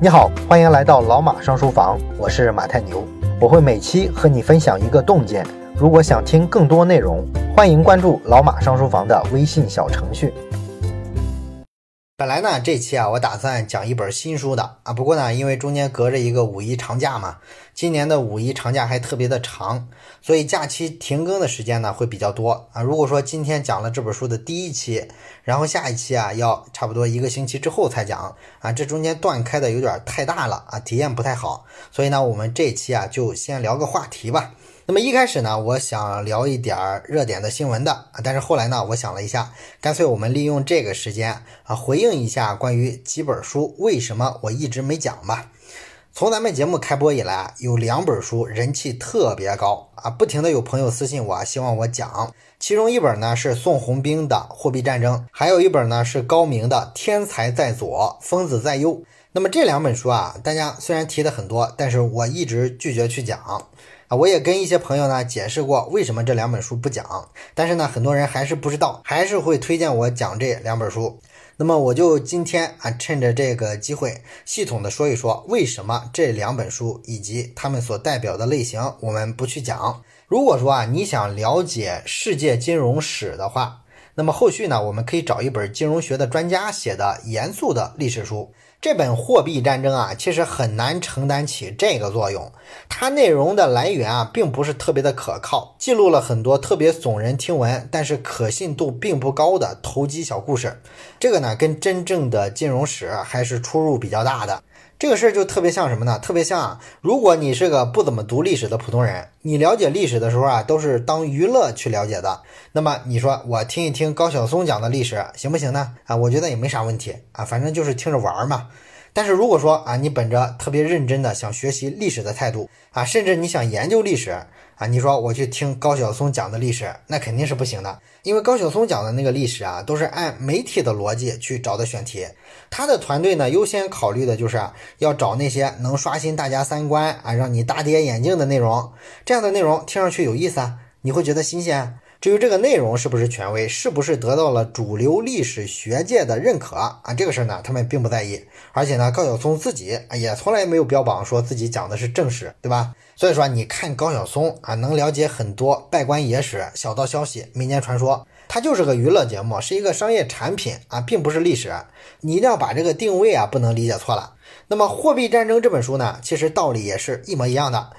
你好，欢迎来到老马上书房，我是马太牛，我会每期和你分享一个洞见。如果想听更多内容，欢迎关注老马上书房的微信小程序。本来呢，这期啊，我打算讲一本新书的啊，不过呢，因为中间隔着一个五一长假嘛，今年的五一长假还特别的长，所以假期停更的时间呢会比较多啊。如果说今天讲了这本书的第一期，然后下一期啊要差不多一个星期之后才讲啊，这中间断开的有点太大了啊，体验不太好，所以呢，我们这期啊就先聊个话题吧。那么一开始呢，我想聊一点儿热点的新闻的，但是后来呢，我想了一下，干脆我们利用这个时间啊，回应一下关于几本书为什么我一直没讲吧。从咱们节目开播以来，有两本书人气特别高啊，不停的有朋友私信我，希望我讲。其中一本呢是宋鸿兵的《货币战争》，还有一本呢是高明的《天才在左，疯子在右》。那么这两本书啊，大家虽然提的很多，但是我一直拒绝去讲。啊，我也跟一些朋友呢解释过为什么这两本书不讲，但是呢，很多人还是不知道，还是会推荐我讲这两本书。那么我就今天啊，趁着这个机会，系统的说一说为什么这两本书以及他们所代表的类型我们不去讲。如果说啊，你想了解世界金融史的话，那么后续呢，我们可以找一本金融学的专家写的严肃的历史书。这本货币战争啊，其实很难承担起这个作用。它内容的来源啊，并不是特别的可靠，记录了很多特别耸人听闻，但是可信度并不高的投机小故事。这个呢，跟真正的金融史还是出入比较大的。这个事儿就特别像什么呢？特别像啊，如果你是个不怎么读历史的普通人，你了解历史的时候啊，都是当娱乐去了解的。那么你说我听一听高晓松讲的历史行不行呢？啊，我觉得也没啥问题啊，反正就是听着玩嘛。但是如果说啊，你本着特别认真的想学习历史的态度啊，甚至你想研究历史。啊，你说我去听高晓松讲的历史，那肯定是不行的，因为高晓松讲的那个历史啊，都是按媒体的逻辑去找的选题。他的团队呢，优先考虑的就是要找那些能刷新大家三观啊，让你大跌眼镜的内容。这样的内容听上去有意思啊，你会觉得新鲜。至于这个内容是不是权威，是不是得到了主流历史学界的认可啊？这个事儿呢，他们并不在意。而且呢，高晓松自己也从来没有标榜说自己讲的是正史，对吧？所以说，你看高晓松啊，能了解很多拜官野史、小道消息、民间传说，它就是个娱乐节目，是一个商业产品啊，并不是历史。你一定要把这个定位啊，不能理解错了。那么，《货币战争》这本书呢，其实道理也是一模一样的。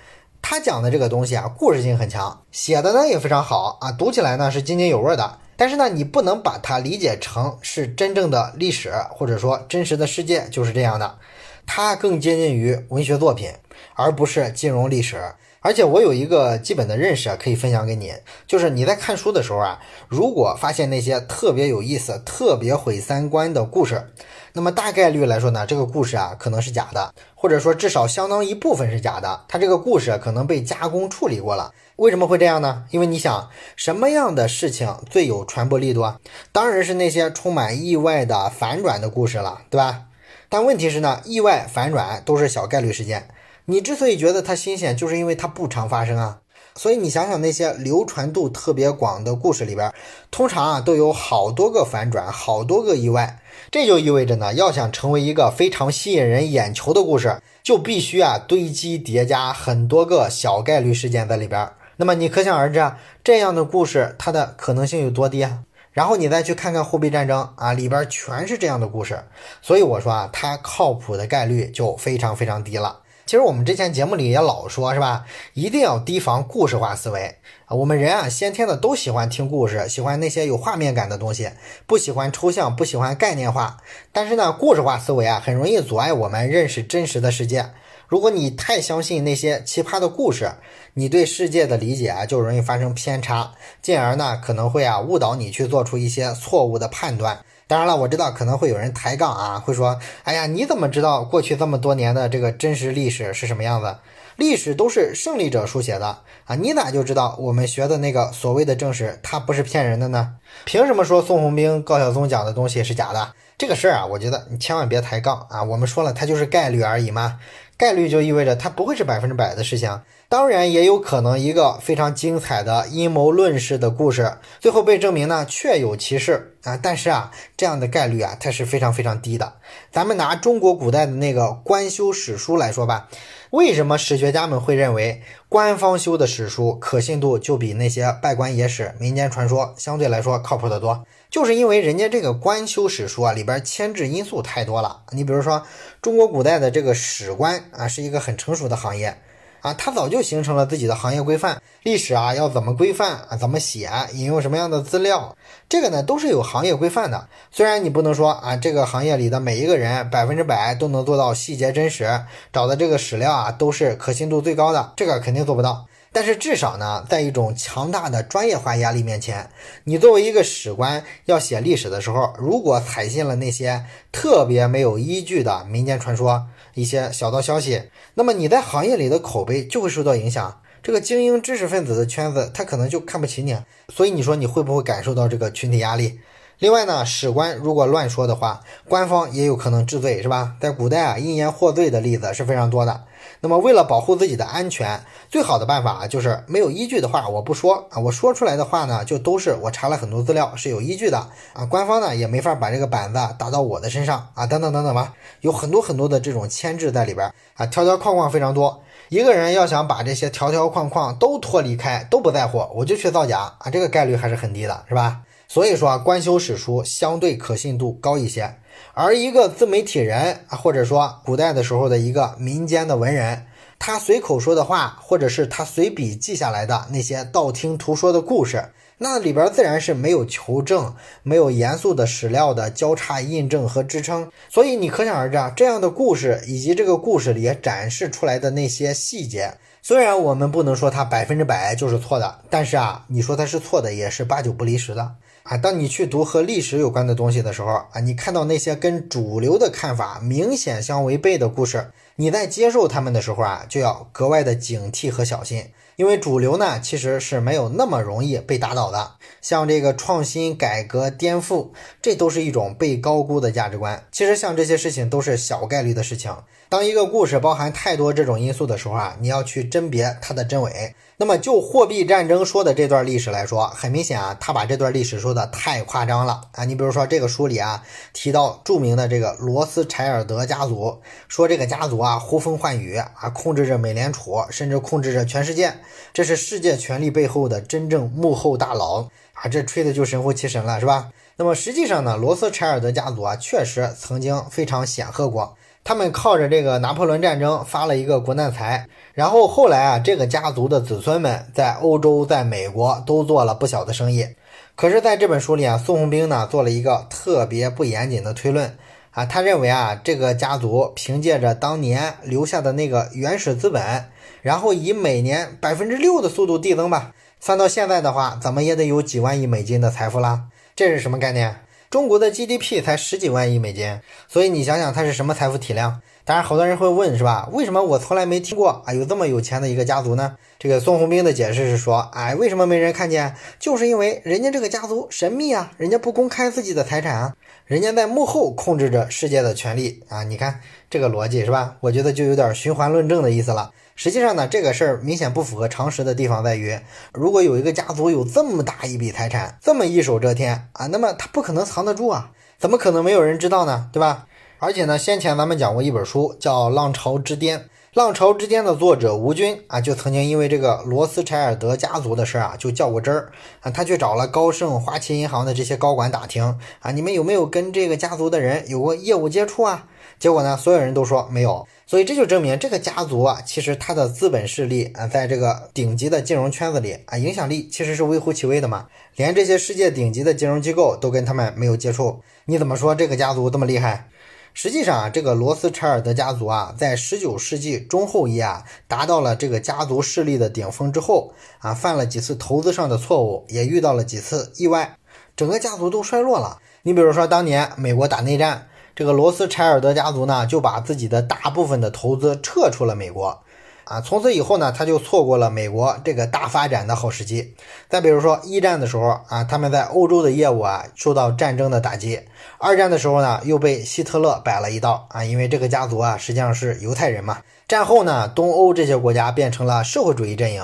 他讲的这个东西啊，故事性很强，写的呢也非常好啊，读起来呢是津津有味的。但是呢，你不能把它理解成是真正的历史，或者说真实的世界就是这样的。它更接近于文学作品，而不是金融历史。而且我有一个基本的认识啊，可以分享给你，就是你在看书的时候啊，如果发现那些特别有意思、特别毁三观的故事。那么大概率来说呢，这个故事啊可能是假的，或者说至少相当一部分是假的。它这个故事可能被加工处理过了。为什么会这样呢？因为你想，什么样的事情最有传播力度啊？当然是那些充满意外的反转的故事了，对吧？但问题是呢，意外反转都是小概率事件。你之所以觉得它新鲜，就是因为它不常发生啊。所以你想想那些流传度特别广的故事里边，通常啊都有好多个反转，好多个意外。这就意味着呢，要想成为一个非常吸引人眼球的故事，就必须啊堆积叠加很多个小概率事件在里边。那么你可想而知啊，这样的故事它的可能性有多低啊？然后你再去看看货币战争啊，里边全是这样的故事。所以我说啊，它靠谱的概率就非常非常低了。其实我们之前节目里也老说，是吧？一定要提防故事化思维啊！我们人啊，先天的都喜欢听故事，喜欢那些有画面感的东西，不喜欢抽象，不喜欢概念化。但是呢，故事化思维啊，很容易阻碍我们认识真实的世界。如果你太相信那些奇葩的故事，你对世界的理解啊，就容易发生偏差，进而呢，可能会啊误导你去做出一些错误的判断。当然了，我知道可能会有人抬杠啊，会说：“哎呀，你怎么知道过去这么多年的这个真实历史是什么样子？历史都是胜利者书写的啊，你咋就知道我们学的那个所谓的正史它不是骗人的呢？凭什么说宋鸿兵、高晓松讲的东西是假的？这个事儿啊，我觉得你千万别抬杠啊！我们说了，它就是概率而已嘛，概率就意味着它不会是百分之百的事情。当然，也有可能一个非常精彩的阴谋论式的故事，最后被证明呢确有其事。”啊，但是啊，这样的概率啊，它是非常非常低的。咱们拿中国古代的那个官修史书来说吧，为什么史学家们会认为官方修的史书可信度就比那些拜官野史、民间传说相对来说靠谱的多？就是因为人家这个官修史书啊，里边牵制因素太多了。你比如说，中国古代的这个史官啊，是一个很成熟的行业。啊，它早就形成了自己的行业规范，历史啊要怎么规范啊，怎么写，引用什么样的资料，这个呢都是有行业规范的。虽然你不能说啊，这个行业里的每一个人百分之百都能做到细节真实，找的这个史料啊都是可信度最高的，这个肯定做不到。但是至少呢，在一种强大的专业化压力面前，你作为一个史官要写历史的时候，如果采信了那些特别没有依据的民间传说、一些小道消息，那么你在行业里的口碑就会受到影响。这个精英知识分子的圈子，他可能就看不起你。所以你说你会不会感受到这个群体压力？另外呢，史官如果乱说的话，官方也有可能治罪，是吧？在古代啊，因言获罪的例子是非常多的。那么，为了保护自己的安全，最好的办法啊，就是没有依据的话我不说啊，我说出来的话呢，就都是我查了很多资料是有依据的啊，官方呢也没法把这个板子打到我的身上啊，等等等等吧，有很多很多的这种牵制在里边啊，条条框框非常多。一个人要想把这些条条框框都脱离开，都不在乎，我就去造假啊，这个概率还是很低的，是吧？所以说啊，官修史书相对可信度高一些。而一个自媒体人，或者说古代的时候的一个民间的文人，他随口说的话，或者是他随笔记下来的那些道听途说的故事，那里边自然是没有求证、没有严肃的史料的交叉印证和支撑。所以你可想而知啊，这样的故事以及这个故事里展示出来的那些细节，虽然我们不能说它百分之百就是错的，但是啊，你说它是错的，也是八九不离十的。啊，当你去读和历史有关的东西的时候啊，你看到那些跟主流的看法明显相违背的故事，你在接受他们的时候啊，就要格外的警惕和小心，因为主流呢其实是没有那么容易被打倒的。像这个创新、改革、颠覆，这都是一种被高估的价值观。其实像这些事情都是小概率的事情。当一个故事包含太多这种因素的时候啊，你要去甄别它的真伪。那么就货币战争说的这段历史来说，很明显啊，他把这段历史说的太夸张了啊！你比如说这个书里啊提到著名的这个罗斯柴尔德家族，说这个家族啊呼风唤雨啊，控制着美联储，甚至控制着全世界，这是世界权力背后的真正幕后大佬啊！这吹的就神乎其神了，是吧？那么实际上呢，罗斯柴尔德家族啊确实曾经非常显赫过。他们靠着这个拿破仑战争发了一个国难财，然后后来啊，这个家族的子孙们在欧洲、在美国都做了不小的生意。可是，在这本书里啊，宋鸿兵呢做了一个特别不严谨的推论啊，他认为啊，这个家族凭借着当年留下的那个原始资本，然后以每年百分之六的速度递增吧，算到现在的话，怎么也得有几万亿美金的财富啦。这是什么概念？中国的 GDP 才十几万亿美金，所以你想想它是什么财富体量？当然，好多人会问，是吧？为什么我从来没听过啊有这么有钱的一个家族呢？这个宋鸿兵的解释是说，哎，为什么没人看见？就是因为人家这个家族神秘啊，人家不公开自己的财产啊，人家在幕后控制着世界的权利啊。你看这个逻辑是吧？我觉得就有点循环论证的意思了。实际上呢，这个事儿明显不符合常识的地方在于，如果有一个家族有这么大一笔财产，这么一手遮天啊，那么他不可能藏得住啊，怎么可能没有人知道呢？对吧？而且呢，先前咱们讲过一本书叫《浪潮之巅》，《浪潮之巅》的作者吴军啊，就曾经因为这个罗斯柴尔德家族的事啊，就较过真儿啊，他去找了高盛、花旗银行的这些高管打听啊，你们有没有跟这个家族的人有过业务接触啊？结果呢，所有人都说没有。所以这就证明这个家族啊，其实他的资本势力啊，在这个顶级的金融圈子里啊，影响力其实是微乎其微的嘛。连这些世界顶级的金融机构都跟他们没有接触，你怎么说这个家族这么厉害？实际上啊，这个罗斯柴尔德家族啊，在十九世纪中后叶啊，达到了这个家族势力的顶峰之后啊，犯了几次投资上的错误，也遇到了几次意外，整个家族都衰落了。你比如说当年美国打内战。这个罗斯柴尔德家族呢，就把自己的大部分的投资撤出了美国，啊，从此以后呢，他就错过了美国这个大发展的好时机。再比如说一战的时候啊，他们在欧洲的业务啊受到战争的打击；二战的时候呢，又被希特勒摆了一道啊，因为这个家族啊实际上是犹太人嘛。战后呢，东欧这些国家变成了社会主义阵营，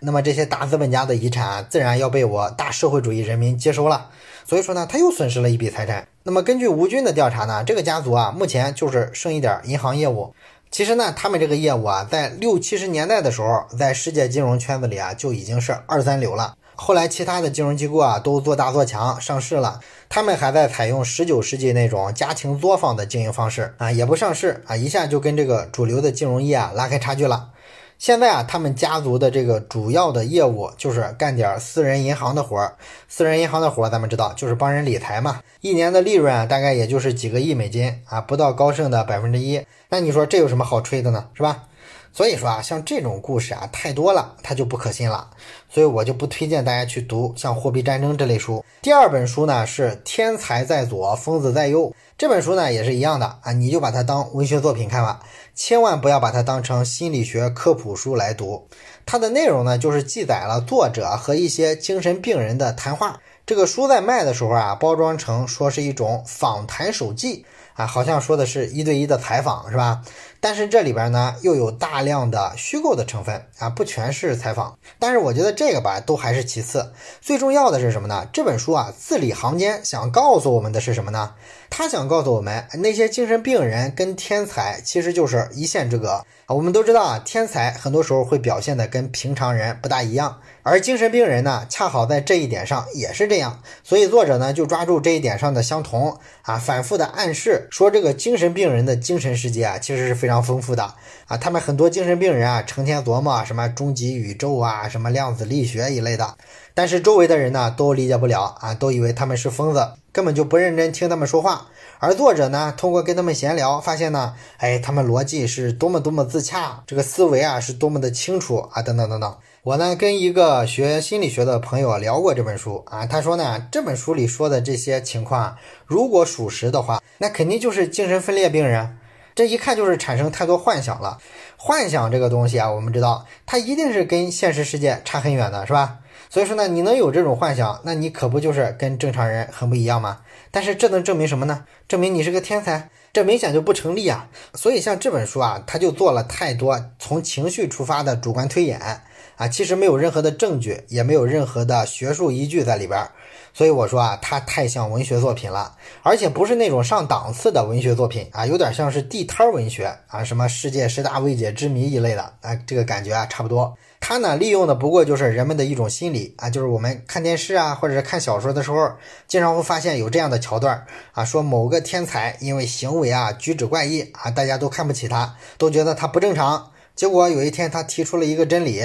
那么这些大资本家的遗产啊自然要被我大社会主义人民接收了。所以说呢，他又损失了一笔财产。那么根据吴军的调查呢，这个家族啊，目前就是剩一点银行业务。其实呢，他们这个业务啊，在六七十年代的时候，在世界金融圈子里啊，就已经是二三流了。后来其他的金融机构啊，都做大做强上市了，他们还在采用十九世纪那种家庭作坊的经营方式啊，也不上市啊，一下就跟这个主流的金融业啊拉开差距了。现在啊，他们家族的这个主要的业务就是干点私人银行的活儿。私人银行的活儿，咱们知道就是帮人理财嘛。一年的利润啊，大概也就是几个亿美金啊，不到高盛的百分之一。那你说这有什么好吹的呢？是吧？所以说啊，像这种故事啊太多了，它就不可信了。所以我就不推荐大家去读像《货币战争》这类书。第二本书呢是《天才在左，疯子在右》。这本书呢也是一样的啊，你就把它当文学作品看吧，千万不要把它当成心理学科普书来读。它的内容呢就是记载了作者和一些精神病人的谈话。这个书在卖的时候啊，包装成说是一种访谈手记啊，好像说的是一对一的采访是吧？但是这里边呢又有大量的虚构的成分啊，不全是采访。但是我觉得这个吧都还是其次，最重要的是什么呢？这本书啊字里行间想告诉我们的是什么呢？他想告诉我们，那些精神病人跟天才其实就是一线之隔啊。我们都知道啊，天才很多时候会表现的跟平常人不大一样，而精神病人呢，恰好在这一点上也是这样。所以作者呢就抓住这一点上的相同啊，反复的暗示说，这个精神病人的精神世界啊，其实是非常非常丰富的啊。他们很多精神病人啊，成天琢磨什么终极宇宙啊，什么量子力学一类的，但是周围的人呢都理解不了啊，都以为他们是疯子。根本就不认真听他们说话，而作者呢，通过跟他们闲聊，发现呢，哎，他们逻辑是多么多么自洽，这个思维啊是多么的清楚啊，等等等等。我呢跟一个学心理学的朋友聊过这本书啊，他说呢，这本书里说的这些情况，如果属实的话，那肯定就是精神分裂病人，这一看就是产生太多幻想了。幻想这个东西啊，我们知道，它一定是跟现实世界差很远的，是吧？所以说呢，你能有这种幻想，那你可不就是跟正常人很不一样吗？但是这能证明什么呢？证明你是个天才，这明显就不成立啊！所以像这本书啊，他就做了太多从情绪出发的主观推演啊，其实没有任何的证据，也没有任何的学术依据在里边。所以我说啊，它太像文学作品了，而且不是那种上档次的文学作品啊，有点像是地摊文学啊，什么世界十大未解之谜一类的啊，这个感觉啊差不多。它呢，利用的不过就是人们的一种心理啊，就是我们看电视啊，或者是看小说的时候，经常会发现有这样的桥段啊，说某个天才因为行为啊举止怪异啊，大家都看不起他，都觉得他不正常。结果有一天他提出了一个真理，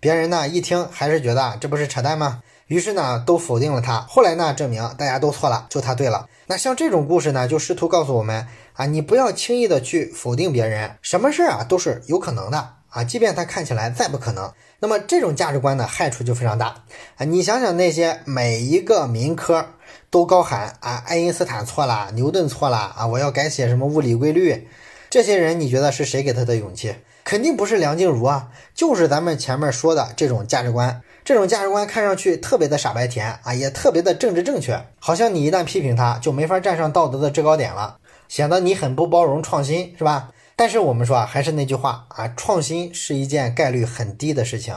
别人呢一听还是觉得这不是扯淡吗？于是呢都否定了他。后来呢证明大家都错了，就他对了。那像这种故事呢，就试图告诉我们啊，你不要轻易的去否定别人，什么事儿啊都是有可能的。啊，即便他看起来再不可能，那么这种价值观呢，害处就非常大啊！你想想那些每一个民科都高喊啊，爱因斯坦错了，牛顿错了啊，我要改写什么物理规律，这些人你觉得是谁给他的勇气？肯定不是梁静茹啊，就是咱们前面说的这种价值观。这种价值观看上去特别的傻白甜啊，也特别的政治正确，好像你一旦批评他，就没法站上道德的制高点了，显得你很不包容创新，是吧？但是我们说啊，还是那句话啊，创新是一件概率很低的事情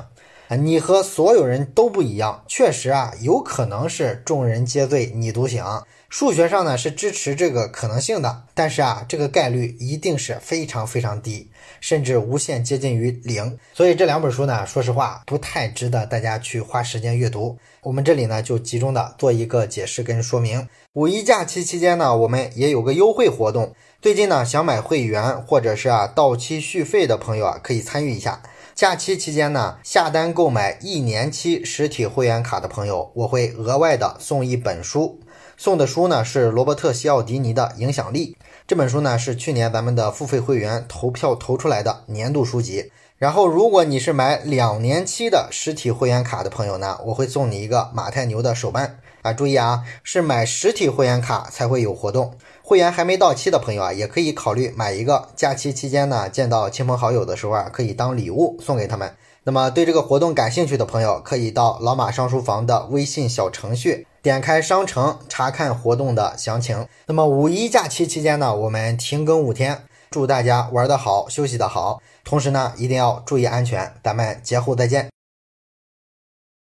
啊。你和所有人都不一样，确实啊，有可能是众人皆醉你独醒。数学上呢是支持这个可能性的，但是啊，这个概率一定是非常非常低，甚至无限接近于零。所以这两本书呢，说实话不太值得大家去花时间阅读。我们这里呢就集中的做一个解释跟说明。五一假期期间呢，我们也有个优惠活动。最近呢，想买会员或者是啊到期续费的朋友啊，可以参与一下。假期期间呢，下单购买一年期实体会员卡的朋友，我会额外的送一本书。送的书呢是罗伯特西奥迪尼的《影响力》这本书呢，是去年咱们的付费会员投票投出来的年度书籍。然后，如果你是买两年期的实体会员卡的朋友呢，我会送你一个马太牛的手办啊。注意啊，是买实体会员卡才会有活动。会员还没到期的朋友啊，也可以考虑买一个。假期期间呢，见到亲朋好友的时候啊，可以当礼物送给他们。那么对这个活动感兴趣的朋友，可以到老马上书房的微信小程序，点开商城查看活动的详情。那么五一假期期间呢，我们停更五天，祝大家玩得好，休息得好，同时呢，一定要注意安全。咱们节后再见。